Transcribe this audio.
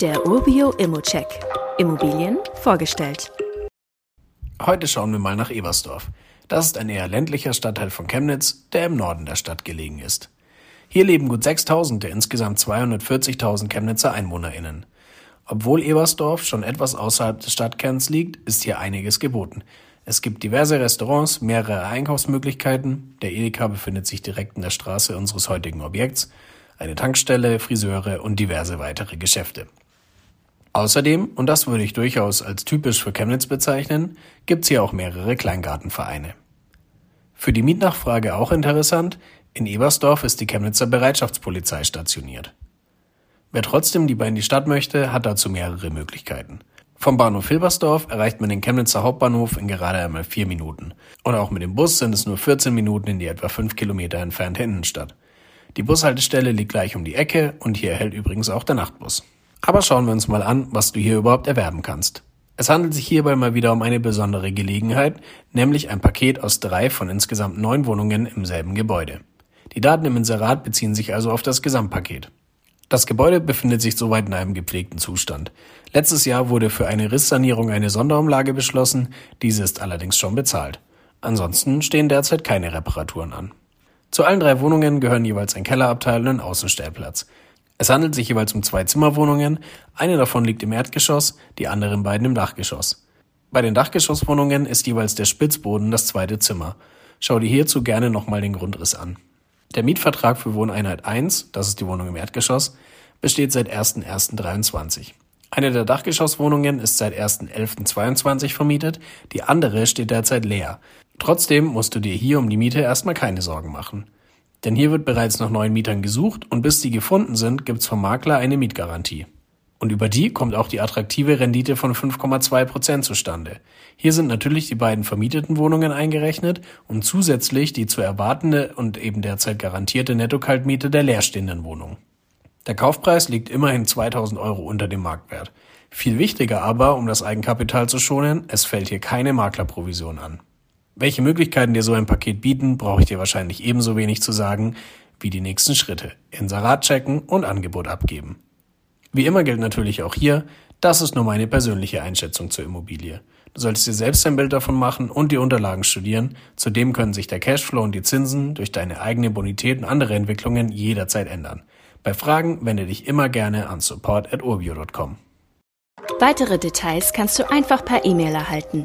Der Urbio Immocheck. Immobilien vorgestellt. Heute schauen wir mal nach Ebersdorf. Das ist ein eher ländlicher Stadtteil von Chemnitz, der im Norden der Stadt gelegen ist. Hier leben gut 6000 der insgesamt 240.000 Chemnitzer EinwohnerInnen. Obwohl Ebersdorf schon etwas außerhalb des Stadtkerns liegt, ist hier einiges geboten. Es gibt diverse Restaurants, mehrere Einkaufsmöglichkeiten, der Edeka befindet sich direkt in der Straße unseres heutigen Objekts, eine Tankstelle, Friseure und diverse weitere Geschäfte. Außerdem, und das würde ich durchaus als typisch für Chemnitz bezeichnen, gibt's hier auch mehrere Kleingartenvereine. Für die Mietnachfrage auch interessant, in Ebersdorf ist die Chemnitzer Bereitschaftspolizei stationiert. Wer trotzdem lieber in die Stadt möchte, hat dazu mehrere Möglichkeiten. Vom Bahnhof Hilbersdorf erreicht man den Chemnitzer Hauptbahnhof in gerade einmal vier Minuten. Und auch mit dem Bus sind es nur 14 Minuten in die etwa fünf Kilometer entfernte Innenstadt. Die Bushaltestelle liegt gleich um die Ecke und hier hält übrigens auch der Nachtbus. Aber schauen wir uns mal an, was du hier überhaupt erwerben kannst. Es handelt sich hierbei mal wieder um eine besondere Gelegenheit, nämlich ein Paket aus drei von insgesamt neun Wohnungen im selben Gebäude. Die Daten im Inserat beziehen sich also auf das Gesamtpaket. Das Gebäude befindet sich soweit in einem gepflegten Zustand. Letztes Jahr wurde für eine Risssanierung eine Sonderumlage beschlossen, diese ist allerdings schon bezahlt. Ansonsten stehen derzeit keine Reparaturen an. Zu allen drei Wohnungen gehören jeweils ein Kellerabteil und ein Außenstellplatz. Es handelt sich jeweils um zwei Zimmerwohnungen, eine davon liegt im Erdgeschoss, die anderen beiden im Dachgeschoss. Bei den Dachgeschosswohnungen ist jeweils der Spitzboden das zweite Zimmer. Schau dir hierzu gerne nochmal den Grundriss an. Der Mietvertrag für Wohneinheit 1, das ist die Wohnung im Erdgeschoss, besteht seit 01.01.23. Eine der Dachgeschosswohnungen ist seit 1.11.22 vermietet, die andere steht derzeit leer. Trotzdem musst du dir hier um die Miete erstmal keine Sorgen machen. Denn hier wird bereits nach neuen Mietern gesucht und bis die gefunden sind, gibt's vom Makler eine Mietgarantie. Und über die kommt auch die attraktive Rendite von 5,2 Prozent zustande. Hier sind natürlich die beiden vermieteten Wohnungen eingerechnet und zusätzlich die zu erwartende und eben derzeit garantierte Netto-Kaltmiete der leerstehenden Wohnung. Der Kaufpreis liegt immerhin 2000 Euro unter dem Marktwert. Viel wichtiger aber, um das Eigenkapital zu schonen, es fällt hier keine Maklerprovision an. Welche Möglichkeiten dir so ein Paket bieten, brauche ich dir wahrscheinlich ebenso wenig zu sagen wie die nächsten Schritte. Inserat checken und Angebot abgeben. Wie immer gilt natürlich auch hier, das ist nur meine persönliche Einschätzung zur Immobilie. Du solltest dir selbst ein Bild davon machen und die Unterlagen studieren. Zudem können sich der Cashflow und die Zinsen durch deine eigene Bonität und andere Entwicklungen jederzeit ändern. Bei Fragen wende dich immer gerne an support@urbio.com. Weitere Details kannst du einfach per E-Mail erhalten.